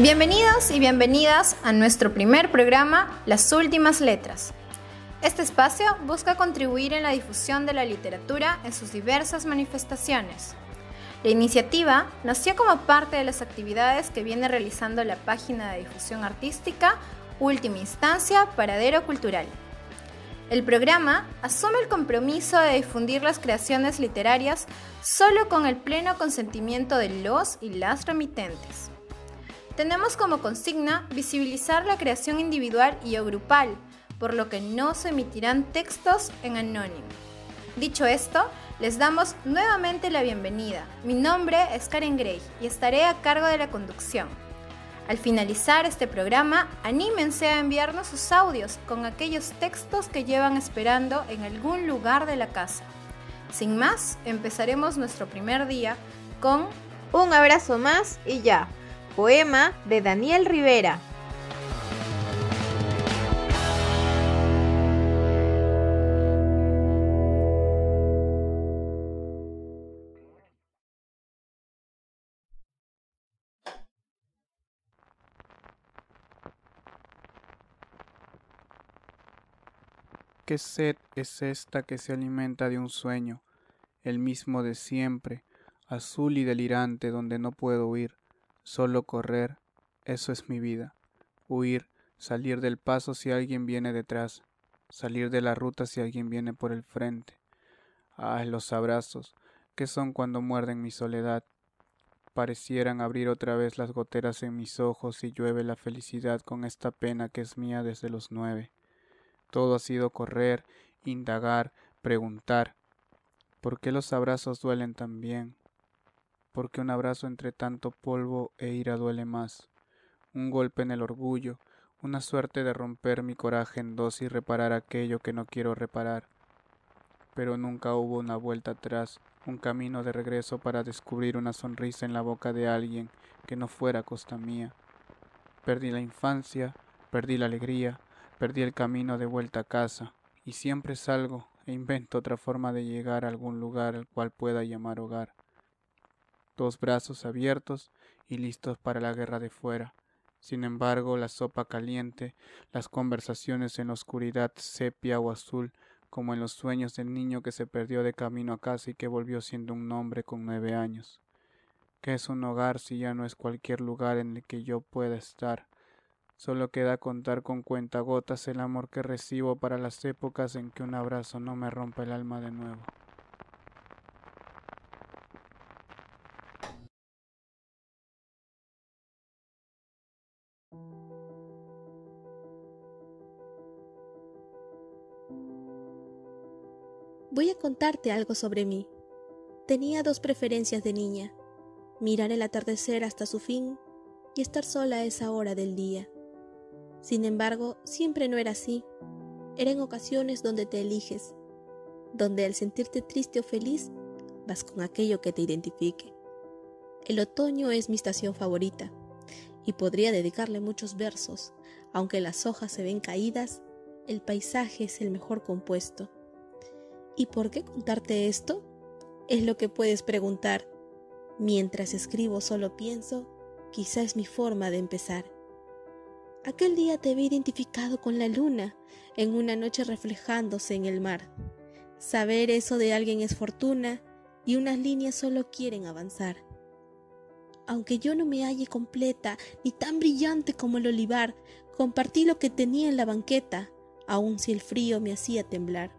Bienvenidos y bienvenidas a nuestro primer programa, Las Últimas Letras. Este espacio busca contribuir en la difusión de la literatura en sus diversas manifestaciones. La iniciativa nació como parte de las actividades que viene realizando la página de difusión artística Última Instancia Paradero Cultural. El programa asume el compromiso de difundir las creaciones literarias solo con el pleno consentimiento de los y las remitentes. Tenemos como consigna visibilizar la creación individual y o grupal, por lo que no se emitirán textos en anónimo. Dicho esto, les damos nuevamente la bienvenida. Mi nombre es Karen Grey y estaré a cargo de la conducción. Al finalizar este programa, anímense a enviarnos sus audios con aquellos textos que llevan esperando en algún lugar de la casa. Sin más, empezaremos nuestro primer día con Un abrazo más y ya. Poema de Daniel Rivera. ¿Qué sed es esta que se alimenta de un sueño, el mismo de siempre, azul y delirante donde no puedo huir? Solo correr, eso es mi vida. Huir, salir del paso si alguien viene detrás, salir de la ruta si alguien viene por el frente. Ah, los abrazos, que son cuando muerden mi soledad. Parecieran abrir otra vez las goteras en mis ojos y llueve la felicidad con esta pena que es mía desde los nueve. Todo ha sido correr, indagar, preguntar. ¿Por qué los abrazos duelen tan bien? Porque un abrazo entre tanto polvo e ira duele más, un golpe en el orgullo, una suerte de romper mi coraje en dos y reparar aquello que no quiero reparar. Pero nunca hubo una vuelta atrás, un camino de regreso para descubrir una sonrisa en la boca de alguien que no fuera costa mía. Perdí la infancia, perdí la alegría, perdí el camino de vuelta a casa, y siempre salgo e invento otra forma de llegar a algún lugar al cual pueda llamar hogar dos brazos abiertos y listos para la guerra de fuera. Sin embargo, la sopa caliente, las conversaciones en la oscuridad sepia o azul, como en los sueños del niño que se perdió de camino a casa y que volvió siendo un hombre con nueve años. ¿Qué es un hogar si ya no es cualquier lugar en el que yo pueda estar? Solo queda contar con cuentagotas el amor que recibo para las épocas en que un abrazo no me rompa el alma de nuevo. Voy a contarte algo sobre mí. Tenía dos preferencias de niña, mirar el atardecer hasta su fin y estar sola a esa hora del día. Sin embargo, siempre no era así. Era en ocasiones donde te eliges, donde al sentirte triste o feliz, vas con aquello que te identifique. El otoño es mi estación favorita y podría dedicarle muchos versos. Aunque las hojas se ven caídas, el paisaje es el mejor compuesto. ¿Y por qué contarte esto? Es lo que puedes preguntar. Mientras escribo solo pienso, quizá es mi forma de empezar. Aquel día te vi identificado con la luna, en una noche reflejándose en el mar. Saber eso de alguien es fortuna y unas líneas solo quieren avanzar. Aunque yo no me halle completa ni tan brillante como el olivar, compartí lo que tenía en la banqueta, aun si el frío me hacía temblar.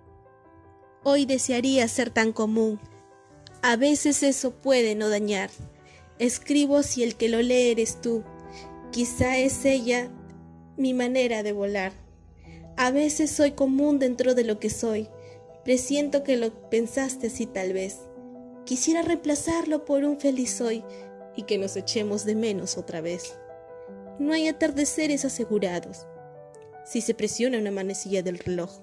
Hoy desearía ser tan común. A veces eso puede no dañar. Escribo si el que lo lee eres tú. Quizá es ella mi manera de volar. A veces soy común dentro de lo que soy. Presiento que lo pensaste así tal vez. Quisiera reemplazarlo por un feliz hoy y que nos echemos de menos otra vez. No hay atardeceres asegurados si se presiona una manecilla del reloj.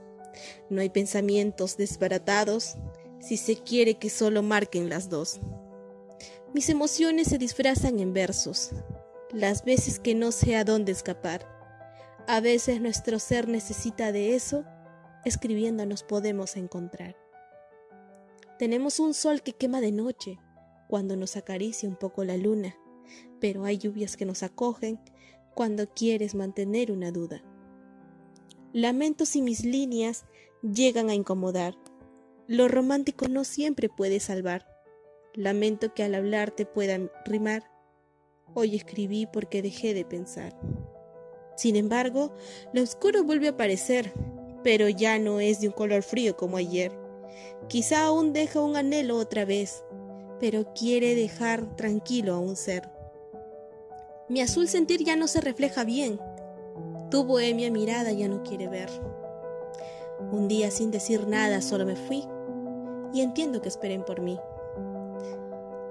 No hay pensamientos desbaratados si se quiere que solo marquen las dos. Mis emociones se disfrazan en versos, las veces que no sé a dónde escapar. A veces nuestro ser necesita de eso, escribiendo nos podemos encontrar. Tenemos un sol que quema de noche, cuando nos acaricia un poco la luna. pero hay lluvias que nos acogen cuando quieres mantener una duda. Lamento si mis líneas llegan a incomodar. Lo romántico no siempre puede salvar. Lamento que al hablar te puedan rimar. Hoy escribí porque dejé de pensar. Sin embargo, lo oscuro vuelve a aparecer, pero ya no es de un color frío como ayer. Quizá aún deja un anhelo otra vez, pero quiere dejar tranquilo a un ser. Mi azul sentir ya no se refleja bien. Tu bohemia mirada ya no quiere ver. Un día sin decir nada solo me fui y entiendo que esperen por mí.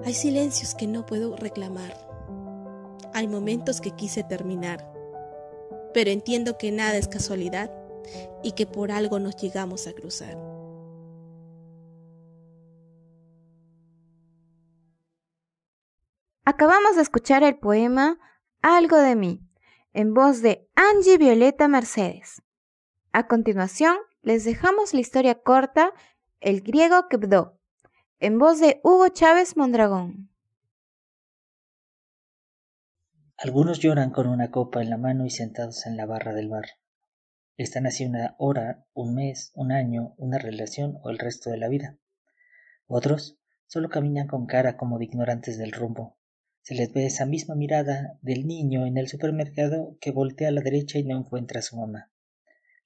Hay silencios que no puedo reclamar. Hay momentos que quise terminar, pero entiendo que nada es casualidad y que por algo nos llegamos a cruzar. Acabamos de escuchar el poema Algo de mí, en voz de Angie Violeta Mercedes. A continuación, les dejamos la historia corta El griego quedó, en voz de Hugo Chávez Mondragón. Algunos lloran con una copa en la mano y sentados en la barra del bar. Están así una hora, un mes, un año, una relación o el resto de la vida. Otros solo caminan con cara como de ignorantes del rumbo, se les ve esa misma mirada del niño en el supermercado que voltea a la derecha y no encuentra a su mamá.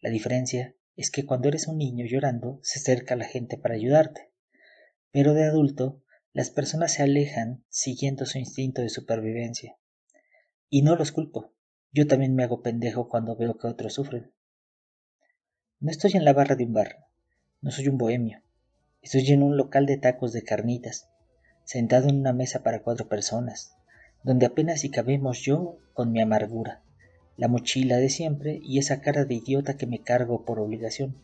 La diferencia es que cuando eres un niño llorando se acerca la gente para ayudarte. Pero de adulto, las personas se alejan siguiendo su instinto de supervivencia. Y no los culpo. Yo también me hago pendejo cuando veo que otros sufren. No estoy en la barra de un bar. No soy un bohemio. Estoy en un local de tacos de carnitas sentado en una mesa para cuatro personas, donde apenas si cabemos yo con mi amargura, la mochila de siempre y esa cara de idiota que me cargo por obligación.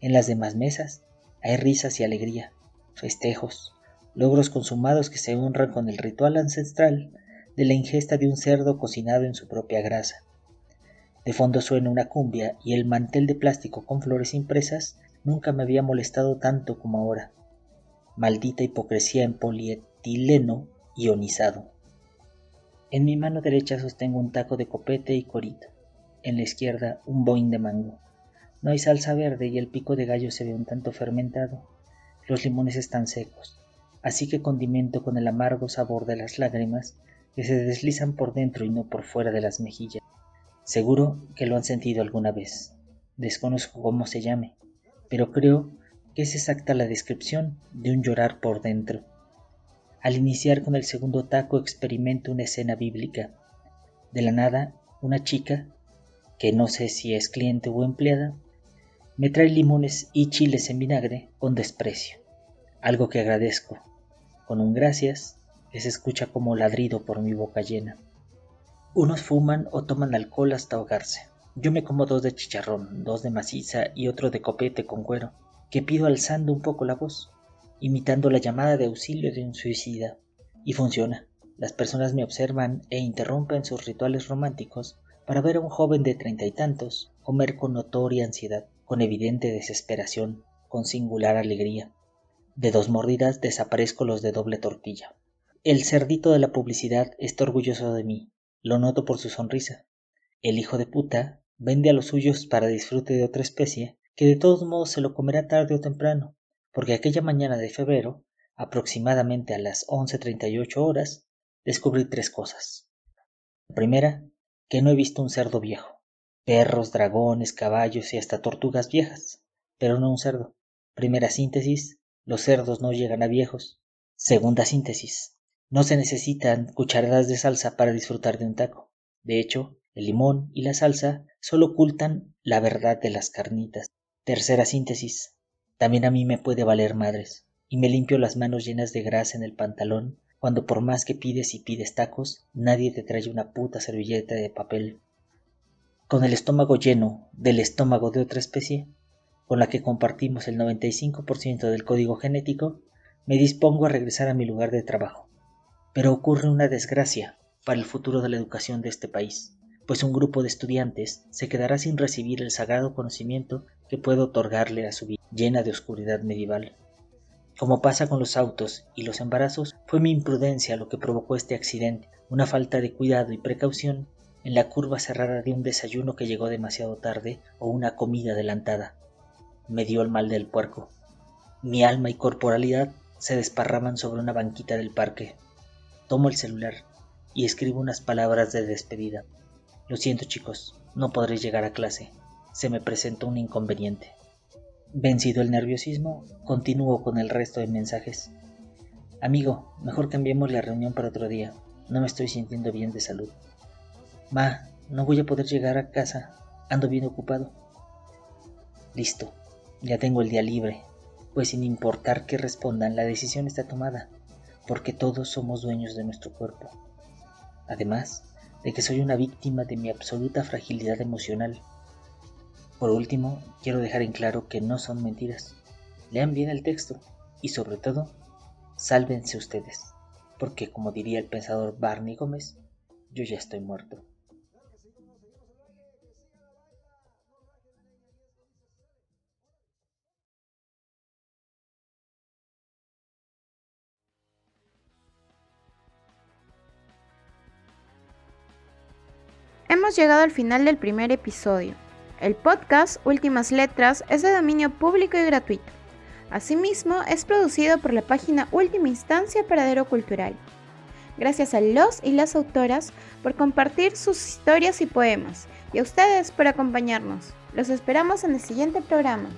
En las demás mesas hay risas y alegría, festejos, logros consumados que se honran con el ritual ancestral de la ingesta de un cerdo cocinado en su propia grasa. De fondo suena una cumbia y el mantel de plástico con flores impresas nunca me había molestado tanto como ahora maldita hipocresía en polietileno ionizado. En mi mano derecha sostengo un taco de copete y corito, en la izquierda un boin de mango. No hay salsa verde y el pico de gallo se ve un tanto fermentado. Los limones están secos, así que condimento con el amargo sabor de las lágrimas que se deslizan por dentro y no por fuera de las mejillas. Seguro que lo han sentido alguna vez. Desconozco cómo se llame, pero creo es exacta la descripción de un llorar por dentro. Al iniciar con el segundo taco experimento una escena bíblica. De la nada, una chica, que no sé si es cliente o empleada, me trae limones y chiles en vinagre con desprecio, algo que agradezco. Con un gracias, que se escucha como ladrido por mi boca llena. Unos fuman o toman alcohol hasta ahogarse. Yo me como dos de chicharrón, dos de maciza y otro de copete con cuero que pido alzando un poco la voz, imitando la llamada de auxilio de un suicida. Y funciona. Las personas me observan e interrumpen sus rituales románticos para ver a un joven de treinta y tantos comer con notoria ansiedad, con evidente desesperación, con singular alegría. De dos mordidas desaparezco los de doble tortilla. El cerdito de la publicidad está orgulloso de mí, lo noto por su sonrisa. El hijo de puta vende a los suyos para disfrute de otra especie que de todos modos se lo comerá tarde o temprano, porque aquella mañana de febrero, aproximadamente a las once treinta y ocho horas, descubrí tres cosas. La primera, que no he visto un cerdo viejo. Perros, dragones, caballos y hasta tortugas viejas, pero no un cerdo. Primera síntesis, los cerdos no llegan a viejos. Segunda síntesis, no se necesitan cucharadas de salsa para disfrutar de un taco. De hecho, el limón y la salsa solo ocultan la verdad de las carnitas. Tercera síntesis. También a mí me puede valer madres, y me limpio las manos llenas de grasa en el pantalón cuando por más que pides y pides tacos, nadie te trae una puta servilleta de papel. Con el estómago lleno del estómago de otra especie, con la que compartimos el 95% del código genético, me dispongo a regresar a mi lugar de trabajo. Pero ocurre una desgracia para el futuro de la educación de este país pues un grupo de estudiantes se quedará sin recibir el sagrado conocimiento que puedo otorgarle a su vida llena de oscuridad medieval. Como pasa con los autos y los embarazos, fue mi imprudencia lo que provocó este accidente, una falta de cuidado y precaución en la curva cerrada de un desayuno que llegó demasiado tarde o una comida adelantada. Me dio el mal del puerco. Mi alma y corporalidad se desparraman sobre una banquita del parque. Tomo el celular y escribo unas palabras de despedida. Lo siento chicos, no podré llegar a clase. Se me presentó un inconveniente. Vencido el nerviosismo, continúo con el resto de mensajes. Amigo, mejor cambiemos la reunión para otro día. No me estoy sintiendo bien de salud. Ma, no voy a poder llegar a casa. Ando bien ocupado. Listo. Ya tengo el día libre. Pues sin importar que respondan, la decisión está tomada. Porque todos somos dueños de nuestro cuerpo. Además de que soy una víctima de mi absoluta fragilidad emocional. Por último, quiero dejar en claro que no son mentiras. Lean bien el texto y sobre todo, sálvense ustedes, porque como diría el pensador Barney Gómez, yo ya estoy muerto. Hemos llegado al final del primer episodio. El podcast Últimas Letras es de dominio público y gratuito. Asimismo, es producido por la página Última Instancia Paradero Cultural. Gracias a los y las autoras por compartir sus historias y poemas, y a ustedes por acompañarnos. Los esperamos en el siguiente programa.